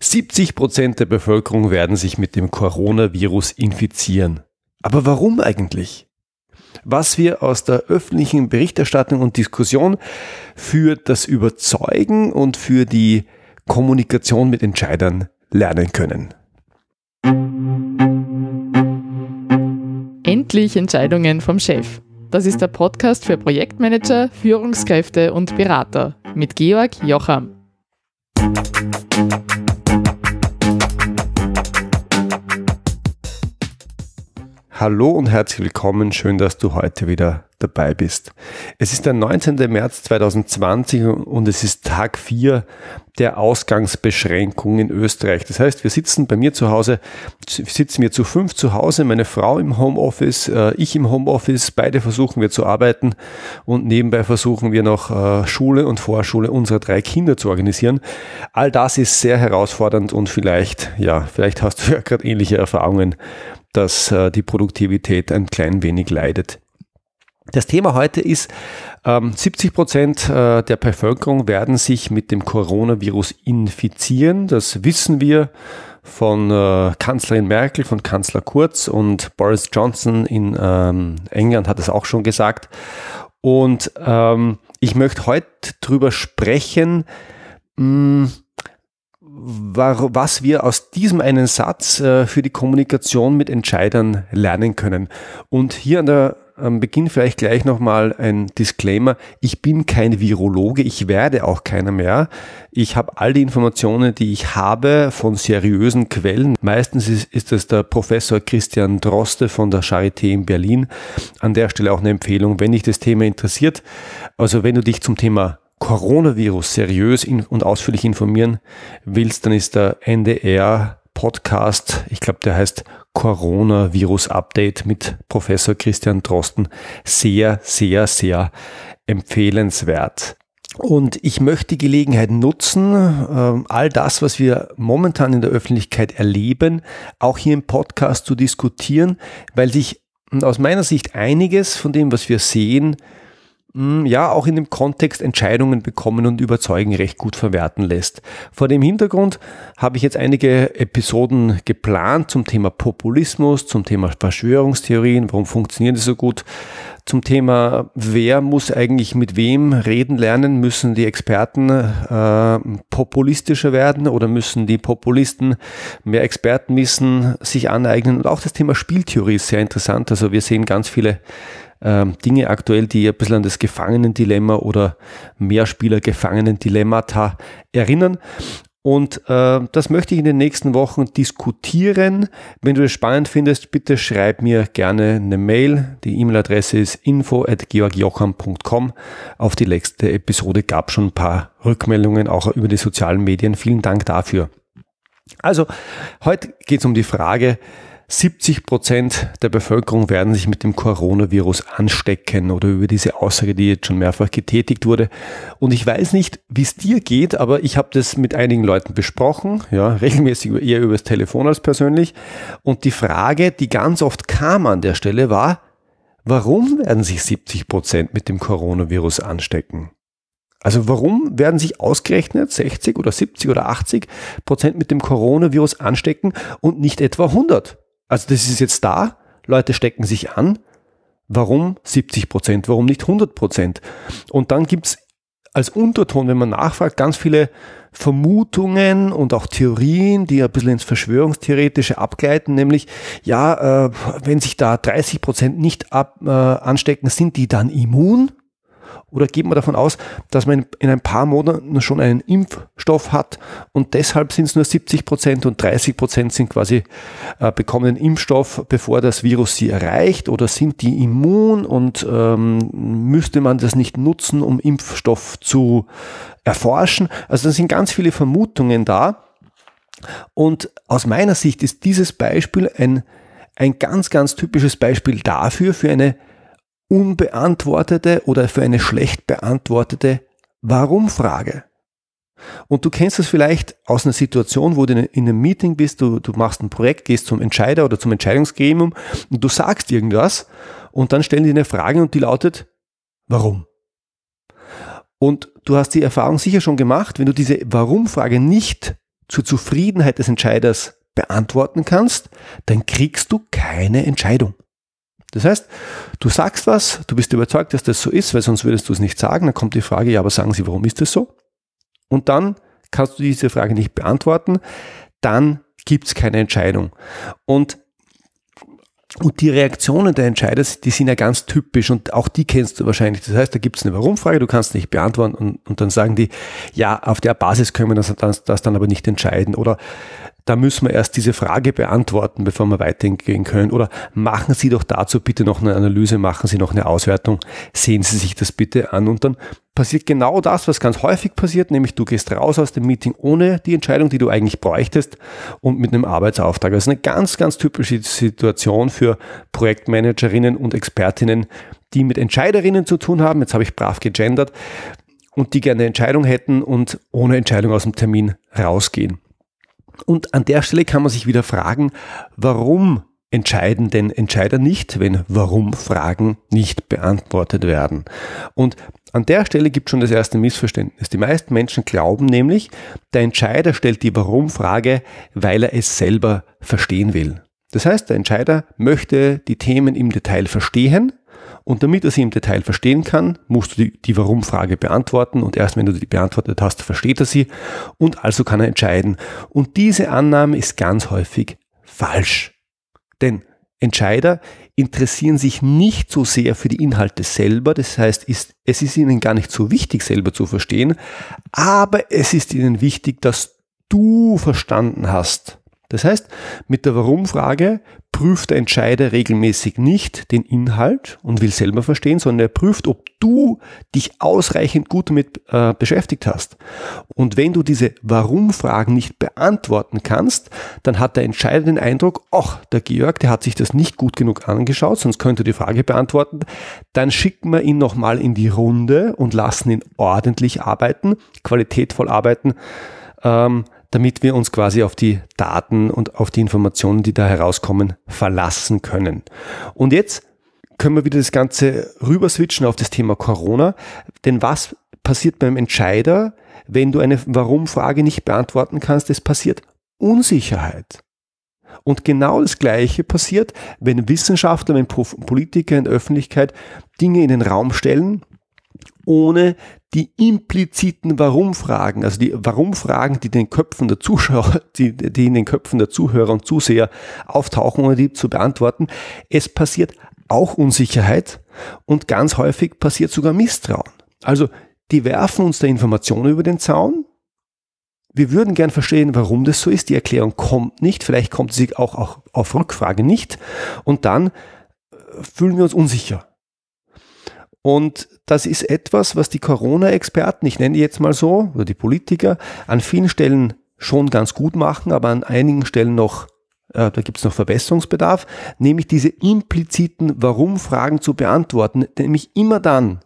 70 Prozent der Bevölkerung werden sich mit dem Coronavirus infizieren. Aber warum eigentlich? Was wir aus der öffentlichen Berichterstattung und Diskussion für das Überzeugen und für die Kommunikation mit Entscheidern lernen können. Endlich Entscheidungen vom Chef. Das ist der Podcast für Projektmanager, Führungskräfte und Berater mit Georg Jocham. Hallo und herzlich willkommen. Schön, dass du heute wieder dabei bist. Es ist der 19. März 2020 und es ist Tag 4 der Ausgangsbeschränkung in Österreich. Das heißt, wir sitzen bei mir zu Hause, sitzen wir zu fünf zu Hause, meine Frau im Homeoffice, äh, ich im Homeoffice, beide versuchen wir zu arbeiten und nebenbei versuchen wir noch äh, Schule und Vorschule unserer drei Kinder zu organisieren. All das ist sehr herausfordernd und vielleicht, ja, vielleicht hast du ja gerade ähnliche Erfahrungen dass äh, die Produktivität ein klein wenig leidet. Das Thema heute ist, ähm, 70 Prozent äh, der Bevölkerung werden sich mit dem Coronavirus infizieren. Das wissen wir von äh, Kanzlerin Merkel, von Kanzler Kurz und Boris Johnson in ähm, England hat es auch schon gesagt. Und ähm, ich möchte heute drüber sprechen, mh, was wir aus diesem einen Satz äh, für die Kommunikation mit Entscheidern lernen können. Und hier an der am Beginn vielleicht gleich nochmal ein Disclaimer. Ich bin kein Virologe, ich werde auch keiner mehr. Ich habe all die Informationen, die ich habe von seriösen Quellen. Meistens ist, ist es der Professor Christian Droste von der Charité in Berlin. An der Stelle auch eine Empfehlung, wenn dich das Thema interessiert. Also wenn du dich zum Thema Coronavirus seriös und ausführlich informieren willst, dann ist der NDR Podcast, ich glaube, der heißt Coronavirus Update mit Professor Christian Drosten, sehr, sehr, sehr empfehlenswert. Und ich möchte die Gelegenheit nutzen, ähm, all das, was wir momentan in der Öffentlichkeit erleben, auch hier im Podcast zu diskutieren, weil sich aus meiner Sicht einiges von dem, was wir sehen, ja auch in dem Kontext Entscheidungen bekommen und überzeugen recht gut verwerten lässt. Vor dem Hintergrund habe ich jetzt einige Episoden geplant zum Thema Populismus, zum Thema Verschwörungstheorien, warum funktionieren die so gut, zum Thema, wer muss eigentlich mit wem reden lernen, müssen die Experten äh, populistischer werden oder müssen die Populisten mehr Expertenwissen sich aneignen und auch das Thema Spieltheorie ist sehr interessant. Also wir sehen ganz viele ähm, Dinge aktuell, die ein bisschen an das Gefangenendilemma oder Mehrspieler-Gefangenendilemmata erinnern. Und äh, das möchte ich in den nächsten Wochen diskutieren. Wenn du das spannend findest, bitte schreib mir gerne eine Mail. Die E-Mail-Adresse ist info.georgjocham.com. Auf die letzte Episode gab schon ein paar Rückmeldungen, auch über die sozialen Medien. Vielen Dank dafür. Also, heute geht es um die Frage, 70 Prozent der Bevölkerung werden sich mit dem Coronavirus anstecken oder über diese Aussage, die jetzt schon mehrfach getätigt wurde. Und ich weiß nicht, wie es dir geht, aber ich habe das mit einigen Leuten besprochen, ja, regelmäßig eher übers Telefon als persönlich. Und die Frage, die ganz oft kam an der Stelle, war, warum werden sich 70 Prozent mit dem Coronavirus anstecken? Also warum werden sich ausgerechnet 60 oder 70 oder 80 Prozent mit dem Coronavirus anstecken und nicht etwa 100? Also das ist jetzt da, Leute stecken sich an. Warum 70 Prozent? Warum nicht 100 Prozent? Und dann gibt's als Unterton, wenn man nachfragt, ganz viele Vermutungen und auch Theorien, die ein bisschen ins Verschwörungstheoretische abgleiten, nämlich, ja, äh, wenn sich da 30 Prozent nicht ab, äh, anstecken, sind die dann immun? Oder geht man davon aus, dass man in ein paar Monaten schon einen Impfstoff hat und deshalb sind es nur 70 Prozent und 30 Prozent sind quasi äh, bekommen den Impfstoff, bevor das Virus sie erreicht? Oder sind die immun und ähm, müsste man das nicht nutzen, um Impfstoff zu erforschen? Also da sind ganz viele Vermutungen da. Und aus meiner Sicht ist dieses Beispiel ein, ein ganz, ganz typisches Beispiel dafür, für eine unbeantwortete oder für eine schlecht beantwortete Warum-Frage. Und du kennst das vielleicht aus einer Situation, wo du in einem Meeting bist, du, du machst ein Projekt, gehst zum Entscheider oder zum Entscheidungsgremium und du sagst irgendwas und dann stellen die eine Frage und die lautet, warum? Und du hast die Erfahrung sicher schon gemacht, wenn du diese Warum-Frage nicht zur Zufriedenheit des Entscheiders beantworten kannst, dann kriegst du keine Entscheidung. Das heißt, du sagst was, du bist überzeugt, dass das so ist, weil sonst würdest du es nicht sagen. Dann kommt die Frage, ja, aber sagen Sie, warum ist das so? Und dann kannst du diese Frage nicht beantworten. Dann gibt es keine Entscheidung. Und und die Reaktionen der Entscheider, die sind ja ganz typisch und auch die kennst du wahrscheinlich. Das heißt, da gibt es eine Warum-Frage, du kannst nicht beantworten und, und, dann sagen die, ja, auf der Basis können wir das, das, das dann aber nicht entscheiden. Oder da müssen wir erst diese Frage beantworten, bevor wir weitergehen können. Oder machen Sie doch dazu bitte noch eine Analyse, machen Sie noch eine Auswertung, sehen Sie sich das bitte an. Und dann passiert genau das, was ganz häufig passiert, nämlich du gehst raus aus dem Meeting ohne die Entscheidung, die du eigentlich bräuchtest und mit einem Arbeitsauftrag. Das ist eine ganz, ganz typische Situation für Projektmanagerinnen und Expertinnen, die mit Entscheiderinnen zu tun haben. Jetzt habe ich brav gegendert und die gerne Entscheidung hätten und ohne Entscheidung aus dem Termin rausgehen. Und an der Stelle kann man sich wieder fragen, warum entscheiden denn Entscheider nicht, wenn Warum-Fragen nicht beantwortet werden? Und an der Stelle gibt es schon das erste Missverständnis. Die meisten Menschen glauben nämlich, der Entscheider stellt die Warum-Frage, weil er es selber verstehen will. Das heißt, der Entscheider möchte die Themen im Detail verstehen und damit er sie im Detail verstehen kann, musst du die, die Warum-Frage beantworten und erst wenn du die beantwortet hast, versteht er sie und also kann er entscheiden. Und diese Annahme ist ganz häufig falsch. Denn Entscheider interessieren sich nicht so sehr für die Inhalte selber, das heißt, ist, es ist ihnen gar nicht so wichtig, selber zu verstehen, aber es ist ihnen wichtig, dass du verstanden hast, das heißt, mit der Warum-Frage prüft der Entscheider regelmäßig nicht den Inhalt und will selber verstehen, sondern er prüft, ob du dich ausreichend gut damit äh, beschäftigt hast. Und wenn du diese Warum-Fragen nicht beantworten kannst, dann hat der Entscheider den Eindruck, ach, der Georg, der hat sich das nicht gut genug angeschaut, sonst könnte er die Frage beantworten. Dann schicken wir ihn nochmal in die Runde und lassen ihn ordentlich arbeiten, qualitätvoll arbeiten. Ähm, damit wir uns quasi auf die Daten und auf die Informationen, die da herauskommen, verlassen können. Und jetzt können wir wieder das Ganze rüber switchen auf das Thema Corona. Denn was passiert beim Entscheider, wenn du eine Warum-Frage nicht beantworten kannst? Es passiert Unsicherheit. Und genau das Gleiche passiert, wenn Wissenschaftler, wenn Politiker in der Öffentlichkeit Dinge in den Raum stellen, ohne die impliziten Warum-Fragen, also die Warum-Fragen, die den Köpfen der Zuschauer, die, die in den Köpfen der Zuhörer und Zuseher auftauchen, ohne die zu beantworten. Es passiert auch Unsicherheit und ganz häufig passiert sogar Misstrauen. Also die werfen uns da Informationen über den Zaun. Wir würden gern verstehen, warum das so ist. Die Erklärung kommt nicht. Vielleicht kommt sie auch, auch auf Rückfrage nicht. Und dann fühlen wir uns unsicher. Und das ist etwas, was die Corona-Experten, ich nenne die jetzt mal so, oder die Politiker, an vielen Stellen schon ganz gut machen, aber an einigen Stellen noch, äh, da gibt es noch Verbesserungsbedarf, nämlich diese impliziten Warum-Fragen zu beantworten, nämlich immer dann,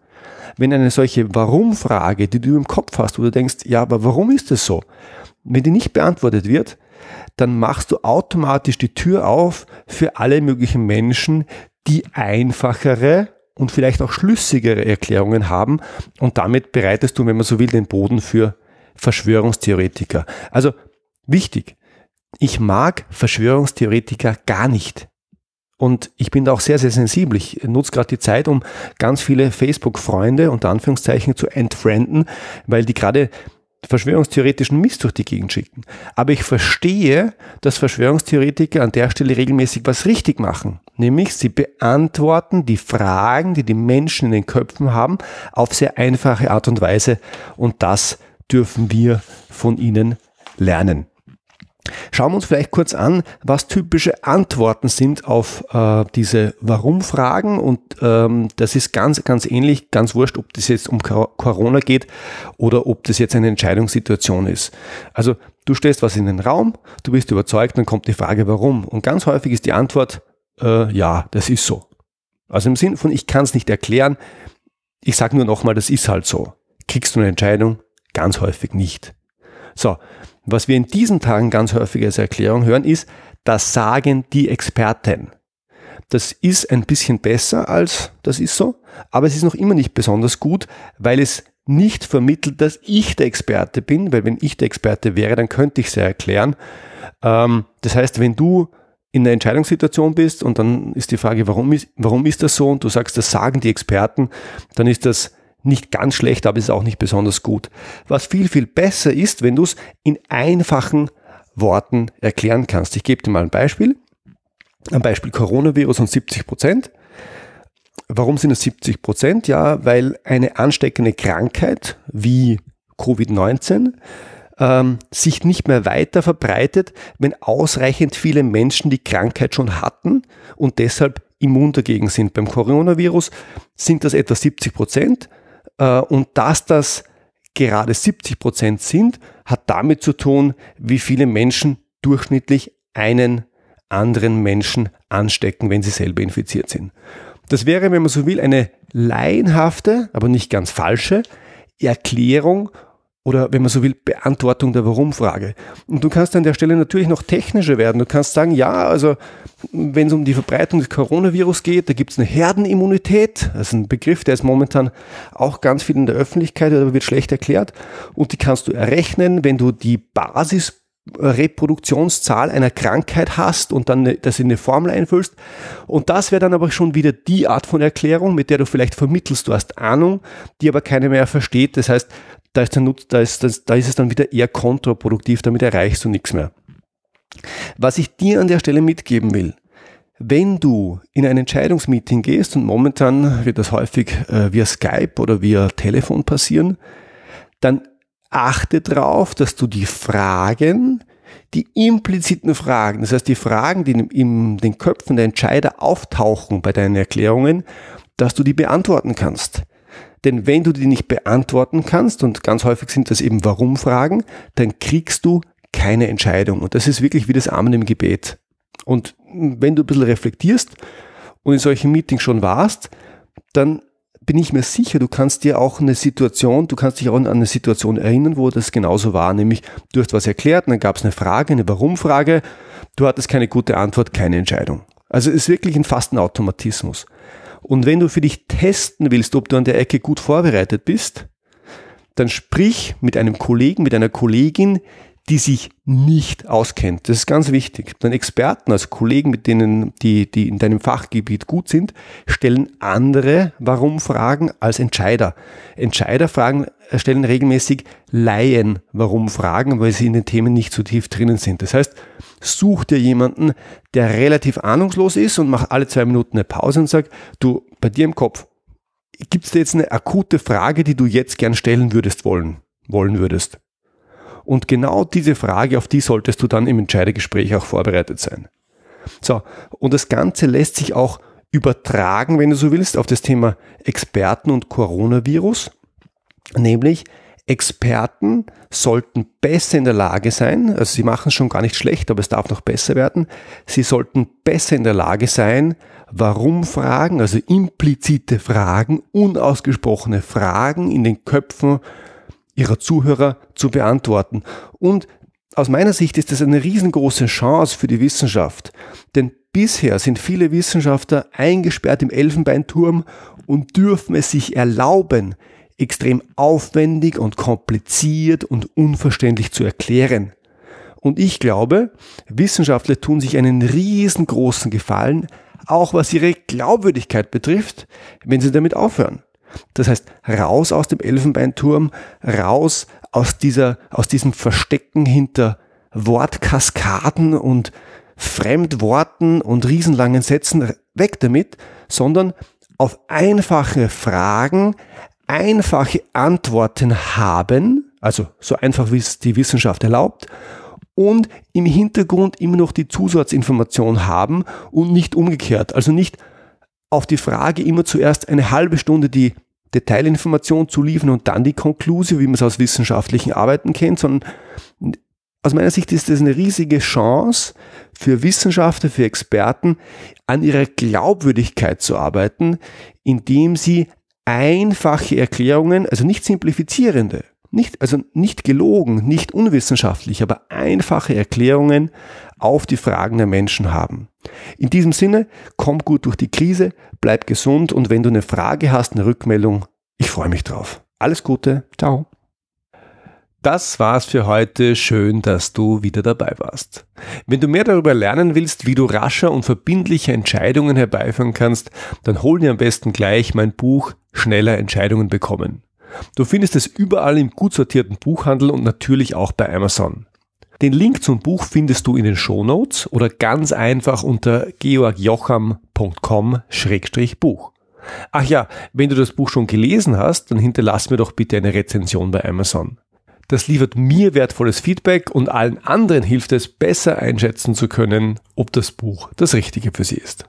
wenn eine solche Warum-Frage, die du im Kopf hast, wo du denkst, ja, aber warum ist das so? Wenn die nicht beantwortet wird, dann machst du automatisch die Tür auf für alle möglichen Menschen, die einfachere und vielleicht auch schlüssigere Erklärungen haben und damit bereitest du, wenn man so will, den Boden für Verschwörungstheoretiker. Also wichtig, ich mag Verschwörungstheoretiker gar nicht. Und ich bin da auch sehr, sehr sensibel. Ich nutze gerade die Zeit, um ganz viele Facebook-Freunde unter Anführungszeichen zu entfrienden, weil die gerade verschwörungstheoretischen Mist durch die Gegend schicken. Aber ich verstehe, dass Verschwörungstheoretiker an der Stelle regelmäßig was richtig machen. Nämlich sie beantworten die Fragen, die die Menschen in den Köpfen haben, auf sehr einfache Art und Weise. Und das dürfen wir von ihnen lernen. Schauen wir uns vielleicht kurz an, was typische Antworten sind auf äh, diese Warum-Fragen. Und ähm, das ist ganz, ganz ähnlich, ganz wurscht, ob das jetzt um Corona geht oder ob das jetzt eine Entscheidungssituation ist. Also du stellst was in den Raum, du bist überzeugt, dann kommt die Frage, warum. Und ganz häufig ist die Antwort, äh, ja, das ist so. Also im Sinn von, ich kann es nicht erklären, ich sage nur nochmal, das ist halt so. Kriegst du eine Entscheidung? Ganz häufig nicht. So, was wir in diesen Tagen ganz häufig als Erklärung hören, ist, das sagen die Experten. Das ist ein bisschen besser als das ist so, aber es ist noch immer nicht besonders gut, weil es nicht vermittelt, dass ich der Experte bin, weil wenn ich der Experte wäre, dann könnte ich es ja erklären. Ähm, das heißt, wenn du in einer Entscheidungssituation bist und dann ist die Frage, warum ist, warum ist das so und du sagst, das sagen die Experten, dann ist das nicht ganz schlecht, aber es ist auch nicht besonders gut. Was viel, viel besser ist, wenn du es in einfachen Worten erklären kannst. Ich gebe dir mal ein Beispiel. Ein Beispiel Coronavirus und 70 Prozent. Warum sind es 70 Prozent? Ja, weil eine ansteckende Krankheit wie Covid-19 ähm, sich nicht mehr weiter verbreitet, wenn ausreichend viele Menschen die Krankheit schon hatten und deshalb immun dagegen sind. Beim Coronavirus sind das etwa 70 Prozent und dass das gerade 70 Prozent sind, hat damit zu tun, wie viele Menschen durchschnittlich einen anderen Menschen anstecken, wenn sie selber infiziert sind. Das wäre, wenn man so will, eine laienhafte, aber nicht ganz falsche Erklärung oder wenn man so will, Beantwortung der Warum-Frage. Und du kannst an der Stelle natürlich noch technischer werden. Du kannst sagen, ja, also wenn es um die Verbreitung des Coronavirus geht, da gibt es eine Herdenimmunität. Das ist ein Begriff, der ist momentan auch ganz viel in der Öffentlichkeit, aber wird schlecht erklärt. Und die kannst du errechnen, wenn du die Basis Reproduktionszahl einer Krankheit hast und dann das in eine Formel einfüllst. Und das wäre dann aber schon wieder die Art von Erklärung, mit der du vielleicht vermittelst, du hast Ahnung, die aber keiner mehr versteht. Das heißt, da ist, Nutz, da, ist da ist es dann wieder eher kontraproduktiv, damit erreichst du nichts mehr. Was ich dir an der Stelle mitgeben will, wenn du in ein Entscheidungsmeeting gehst, und momentan wird das häufig äh, via Skype oder via Telefon passieren, dann achte darauf, dass du die Fragen, die impliziten Fragen, das heißt die Fragen, die in den Köpfen der Entscheider auftauchen bei deinen Erklärungen, dass du die beantworten kannst. Denn wenn du die nicht beantworten kannst, und ganz häufig sind das eben Warum-Fragen, dann kriegst du keine Entscheidung. Und das ist wirklich wie das Amen im Gebet. Und wenn du ein bisschen reflektierst und in solchen Meetings schon warst, dann bin ich mir sicher, du kannst dir auch eine Situation, du kannst dich auch an eine Situation erinnern, wo das genauso war, nämlich du hast was erklärt, dann gab es eine Frage, eine Warum-Frage, du hattest keine gute Antwort, keine Entscheidung. Also es ist wirklich ein fast ein Automatismus. Und wenn du für dich testen willst, ob du an der Ecke gut vorbereitet bist, dann sprich mit einem Kollegen, mit einer Kollegin, die sich nicht auskennt. Das ist ganz wichtig. Dann Experten, also Kollegen, mit denen, die, die in deinem Fachgebiet gut sind, stellen andere Warum-Fragen als Entscheider. Entscheider fragen, stellen regelmäßig Laien Warum-Fragen, weil sie in den Themen nicht so tief drinnen sind. Das heißt, such dir jemanden, der relativ ahnungslos ist und mach alle zwei Minuten eine Pause und sag, du, bei dir im Kopf, gibt es da jetzt eine akute Frage, die du jetzt gern stellen würdest wollen, wollen würdest? Und genau diese Frage, auf die solltest du dann im Entscheidegespräch auch vorbereitet sein. So, und das Ganze lässt sich auch übertragen, wenn du so willst, auf das Thema Experten und Coronavirus. Nämlich, Experten sollten besser in der Lage sein, also sie machen es schon gar nicht schlecht, aber es darf noch besser werden, sie sollten besser in der Lage sein, warum Fragen, also implizite Fragen, unausgesprochene Fragen in den Köpfen ihrer Zuhörer zu beantworten. Und aus meiner Sicht ist das eine riesengroße Chance für die Wissenschaft. Denn bisher sind viele Wissenschaftler eingesperrt im Elfenbeinturm und dürfen es sich erlauben, extrem aufwendig und kompliziert und unverständlich zu erklären. Und ich glaube, Wissenschaftler tun sich einen riesengroßen Gefallen, auch was ihre Glaubwürdigkeit betrifft, wenn sie damit aufhören. Das heißt, raus aus dem Elfenbeinturm, raus aus dieser, aus diesem Verstecken hinter Wortkaskaden und Fremdworten und riesenlangen Sätzen, weg damit, sondern auf einfache Fragen einfache Antworten haben, also so einfach wie es die Wissenschaft erlaubt, und im Hintergrund immer noch die Zusatzinformation haben und nicht umgekehrt. Also nicht auf die Frage immer zuerst eine halbe Stunde die Detailinformation zu liefern und dann die Konklusion, wie man es aus wissenschaftlichen Arbeiten kennt, sondern aus meiner Sicht ist das eine riesige Chance für Wissenschaftler, für Experten, an ihrer Glaubwürdigkeit zu arbeiten, indem sie einfache Erklärungen, also nicht simplifizierende, nicht, also nicht gelogen, nicht unwissenschaftlich, aber einfache Erklärungen auf die Fragen der Menschen haben. In diesem Sinne, komm gut durch die Krise, bleib gesund und wenn du eine Frage hast, eine Rückmeldung, ich freue mich drauf. Alles Gute, ciao. Das war's für heute. Schön, dass du wieder dabei warst. Wenn du mehr darüber lernen willst, wie du rascher und verbindliche Entscheidungen herbeiführen kannst, dann hol dir am besten gleich mein Buch Schneller Entscheidungen bekommen. Du findest es überall im gut sortierten Buchhandel und natürlich auch bei Amazon. Den Link zum Buch findest du in den Shownotes oder ganz einfach unter georgjocham.com-buch. Ach ja, wenn du das Buch schon gelesen hast, dann hinterlass mir doch bitte eine Rezension bei Amazon. Das liefert mir wertvolles Feedback und allen anderen hilft es, besser einschätzen zu können, ob das Buch das Richtige für sie ist.